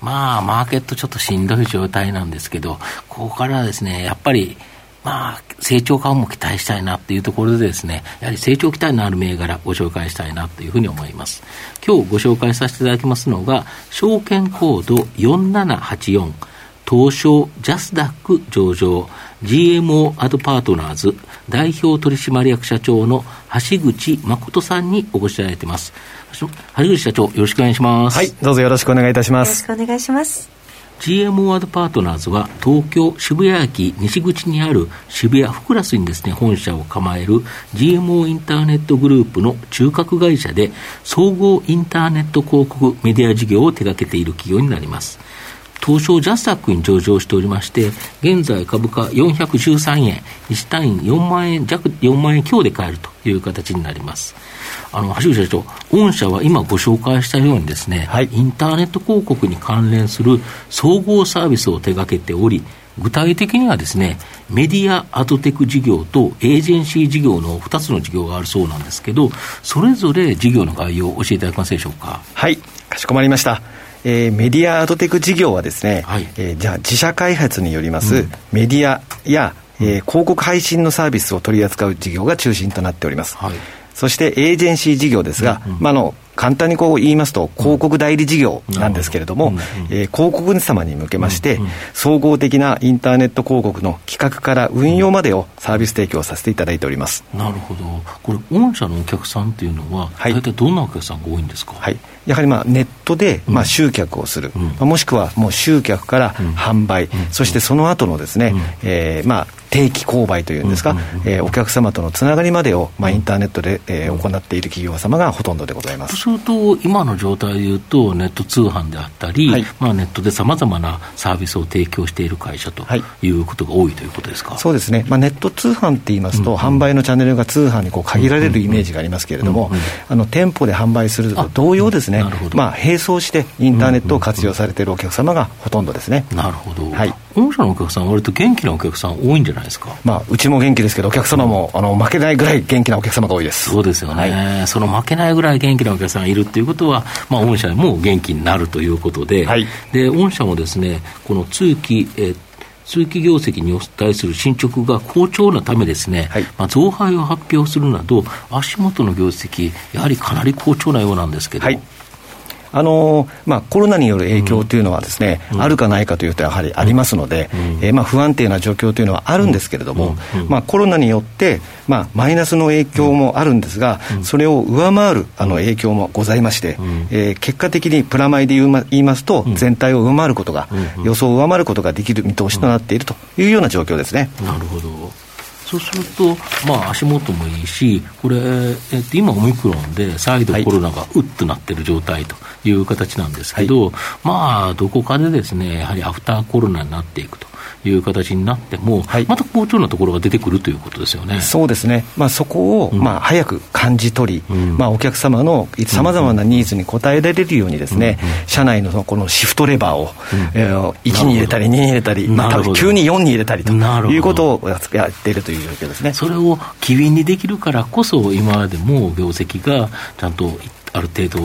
まあ、マーケットちょっとしんどい状態なんですけど、ここからですね、やっぱり、まあ、成長感も期待したいなっていうところでですね、やはり成長期待のある銘柄ご紹介したいなというふうに思います。今日ご紹介させていただきますのが、証券コード4784、東証ジャスダック上場、GMO アドパートナーズ代表取締役社長の橋口誠さんにお越しいただいています。橋口社長、よろしくお願いします。はい、どうぞよろしくお願いいたします。よろしくお願いします。GMO アドパートナーズは東京渋谷駅西口にある渋谷フクラスにですね本社を構える GMO インターネットグループの中核会社で総合インターネット広告メディア事業を手掛けている企業になります東証ジャスタックに上場しておりまして、現在株価413円、1単位4万円弱、4万円強で買えるという形になります。あの、橋口社長、御社は今ご紹介したようにですね、はい、インターネット広告に関連する総合サービスを手掛けており、具体的にはですね、メディアアドテク事業とエージェンシー事業の2つの事業があるそうなんですけど、それぞれ事業の概要を教えていただけますでしょうか？はい、かしこまりました。えー、メディアアドテク事業はですね、はい、えー、じゃあ自社開発によります、メディアや、えー、広告配信のサービスを取り扱う事業が中心となっております。はい、そしてエージェンシー事業ですが、うんうん、まあ、の簡単にこう言いますと、広告代理事業なんですけれども、えー、広告主様に向けまして、総合的なインターネット広告の企画から運用までをサービス提供させていただいております。なるほど、これ、御社のお客さんっていうのは、はい、大体どんなお客さんが多いんですか、はい、やはりまあネットでまあ集客をする、うん、もしくはもう集客から販売、うん、そしてその後のですね、うん、えー、まあ定期購買というんですか、えー、お客様とのつながりまでを、まあ、インターネットで、えー、行っている企業様がほとんどでございます。そうすると、今の状態でいうと、ネット通販であったり、はい、まあ、ネットでさまざまなサービスを提供している会社とい。うことが多いということですか、はい、そうですね、まあ、ネット通販って言いますと、うんうん、販売のチャンネルが通販にこう限られるイメージがありますけれども、あの店舗で販売すると同様ですね、まあ、並走してインターネットを活用されているお客様がほとんどですね。なるほど、はい、御社のお客さん、割と元気なお客さん多いんじゃないですか？まあちも元気ですけど、お客様も、あの負けないぐらい元気なお客様が多いです。そうですよね、はい、その負けないぐらい元気なお客さんがいるということは、まあ、御社も元気になるということで、はい、で御社もですね、この通期、え通期業績に対する進捗が好調なためですね、はい、まあ、増配を発表するなど、足元の業績、やはりかなり好調なようなんですけど。はいあのまあ、コロナによる影響というのはですね、うん、あるかないかというとやはりありますので、うん、えー、まあ、不安定な状況というのはあるんですけれども、うん、まあ、コロナによって、まあ、マイナスの影響もあるんですが、それを上回るあの影響もございまして、えー、結果的にプラマイで言いますと、全体を上回ることが、予想を上回ることができる見通しとなっているというような状況ですね。なるほどそうすると、まあ、足元もいいし、これ、えっと、今、オミクロンで再度コロナがうっとなってる状態という形なんですけど、はい、まあ、どこかでですね、やはりアフターコロナになっていくと。いう形になっても、はい、また好調なところが出てくるということですよね。そうですね、まあ、そこを、まあ、早く感じ取り、うん、まあ、お客様のさまざまなニーズに応えられるようにですね、うん。うん、社内のこのシフトレバーを、うん。えー、1に入れたり、2に入れたり、まあ、急に4に入れたりということをやっているという状況ですねそれを機敏にできるからこそ、今までも業績がちゃんとある程度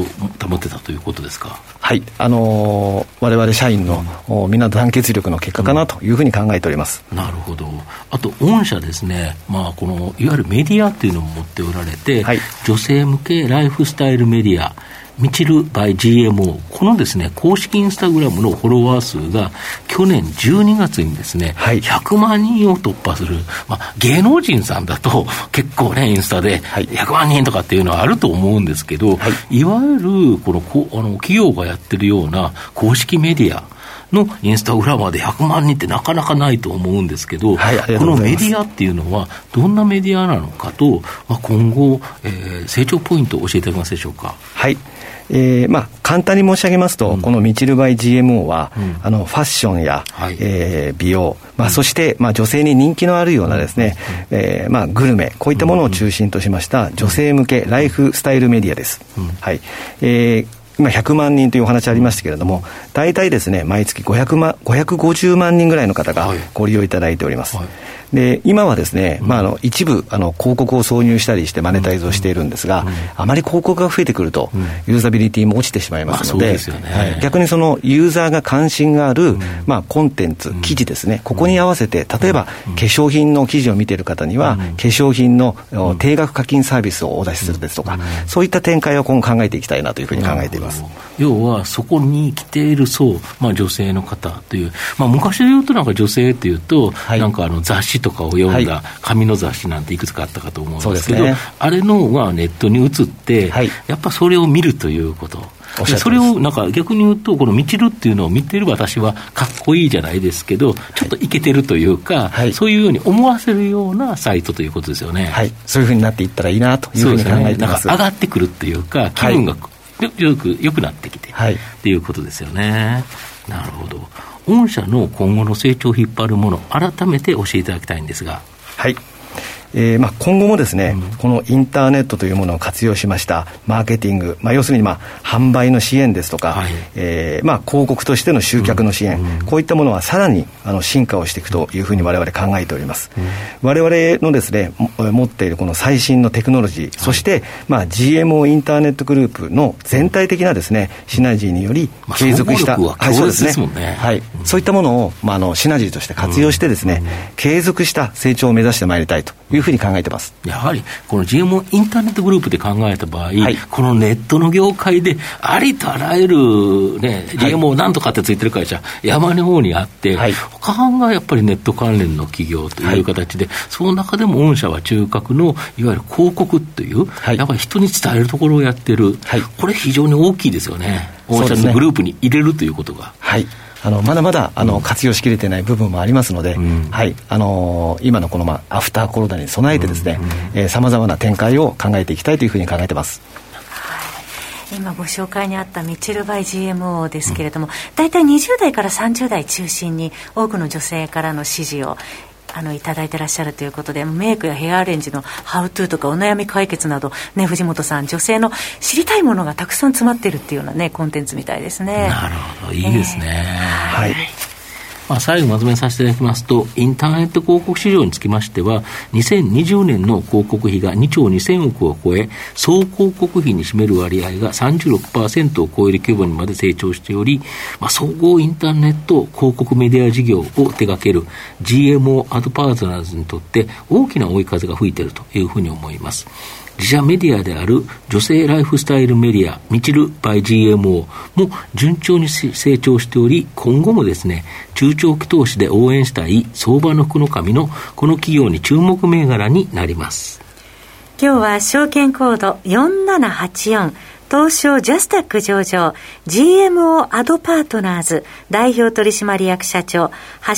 保ってたということですか？はい、あのわれわれ社員の、うん、みんな団結力の結果かなというふうに考えております。なるほど。あと御社ですね、まあこのいわゆるメディアっていうのも持っておられて、はい、女性向けライフスタイルメディア。ミチルバイ GMO、このですね、公式インスタグラムのフォロワー数が去年12月にですね、はい、100万人を突破する、まあ、芸能人さんだと結構ね、インスタで100万人とかっていうのはあると思うんですけど、はい、いわゆるこのこあの企業がやってるような公式メディア、のインスタグラマーで100万人ってなかなかないと思うんですけど、はい、このメディアっていうのは、どんなメディアなのかと、まあ、今後、えー、成長ポイントを教えていただけますでしょうか？はいえーまあ、簡単に申し上げますと、うん、このミチルバイ GMO は、うん、あのファッションや、はい、えー、美容、まあ、そして、まあ、女性に人気のあるようなですね、うん、えー、まあ、グルメ、こういったものを中心としました女性向けライフスタイルメディアです。はい。えー今100万人というお話ありましたけれども、大体ですね、毎月500万、550万人ぐらいの方がご利用いただいております。はいはいで今はですね、まあ、あの一部あの広告を挿入したりしてマネタイズをしているんですが、あまり広告が増えてくると、ユーザビリティも落ちてしまいますので,、はい、逆にそのユーザーが関心がある、まあ、コンテンツ、記事ですね、ここに合わせて、例えば、化粧品の記事を見ている方には、化粧品の定額課金サービスをお出しするですとか、そういった展開を今後考えていきたいなというふうに考えています。要は、そこに来ている層、まあ、女性の方という、まあ、昔で言うと、なんか女性っていうと、はい、なんかあの雑誌とかを読んだ紙の雑誌なんていくつかあったかと思うんですけど、ね、あれのがネットに移って、はい、やっぱそれを見るということ。それをなんか逆に言うと、このみちるっていうのを見てる私はかっこいいじゃないですけど、ちょっといけてるというか、はい、そういうように思わせるようなサイトということですよね。はい、そういうふうになっていったらいいなというふうに考えてます。ね、なんか上がってくるっていうか、気分が、はい、よくよくなってきて、はい、っていうことですよね。なるほど。御社の今後の成長を引っ張るもの、改めて教えていただきたいんですが。はい。えーまあ、今後もですね、うん、このインターネットというものを活用しましたマーケティング、まあ、要するに、まあ、販売の支援ですとか、はい、えー、まあ、広告としての集客の支援、うん、こういったものはさらにあの進化をしていくというふうに我々考えております、うん、我々のですね持っているこの最新のテクノロジー、はい、そして、まあ、GMO インターネットグループの全体的なですねシナジーにより継続した、まあ、そうですね、はい、そういったものを、まあ、あのシナジーとして活用してですね、継続した成長を目指してまいりたいというふうに考えてます。やはり、この GMO インターネットグループで考えた場合、はい、このネットの業界で、ありとあらゆるね、GMO なんとかってついてる会社、山の方にあって、はい、他がやっぱりネット関連の企業という形で、はい、その中でも御社は中核のいわゆる広告という、やっぱり人に伝えるところをやってる、これ非常に大きいですよね。御社のグループに入れるということが。はいあのまだまだあの活用しきれてない部分もありますので、うん、はい。あの今のこの、まあ、アフターコロナに備えてですねさまざまな展開を考えていきたいというふうに考えてます。今ご紹介にあったミチルバイ GMO ですけれども、大体20代から30代中心に多くの女性からの支持をあのいただいてらっしゃるということでメイクやヘアアレンジのハウトゥーとかお悩み解決などね藤本さん女性の知りたいものがたくさん詰まってるっていうようなねコンテンツみたいですね。なるほど。いいですね、えー、はいまあ、最後まとめさせていただきますと、インターネット広告市場につきましては、2020年の広告費が2兆2000億を超え、総広告費に占める割合が36%を超える規模にまで成長しており、まあ、総合インターネット広告メディア事業を手掛ける GMO アドパートナーズにとって大きな追い風が吹いているというふうに思います。自社メディアである女性ライフスタイルメディア、ミチルバイ GMO も順調に成長しており、今後もですね、中長期投資で応援したい相場の福の神のこの企業に注目銘柄になります。今日は証券コード4784東証ジャスタック上場 GMO アドパートナーズ代表取締役社長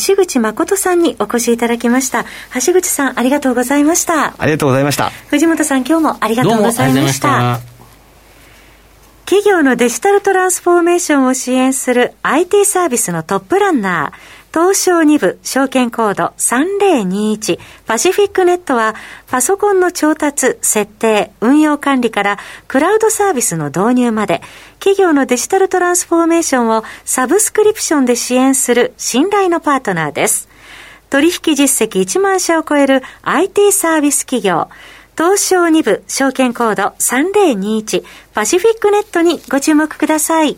橋口誠さんにお越しいただきました。橋口さんありがとうございました。ありがとうございました。藤本さん今日もありがとうございました。企業のデジタルトランスフォーメーションを支援する IT サービスのトップランナー東証2部証券コード3021パシフィックネットはパソコンの調達、設定、運用管理からクラウドサービスの導入まで企業のデジタルトランスフォーメーションをサブスクリプションで支援する信頼のパートナーです。取引実績1万社を超える IT サービス企業東証2部証券コード3021パシフィックネットにご注目ください。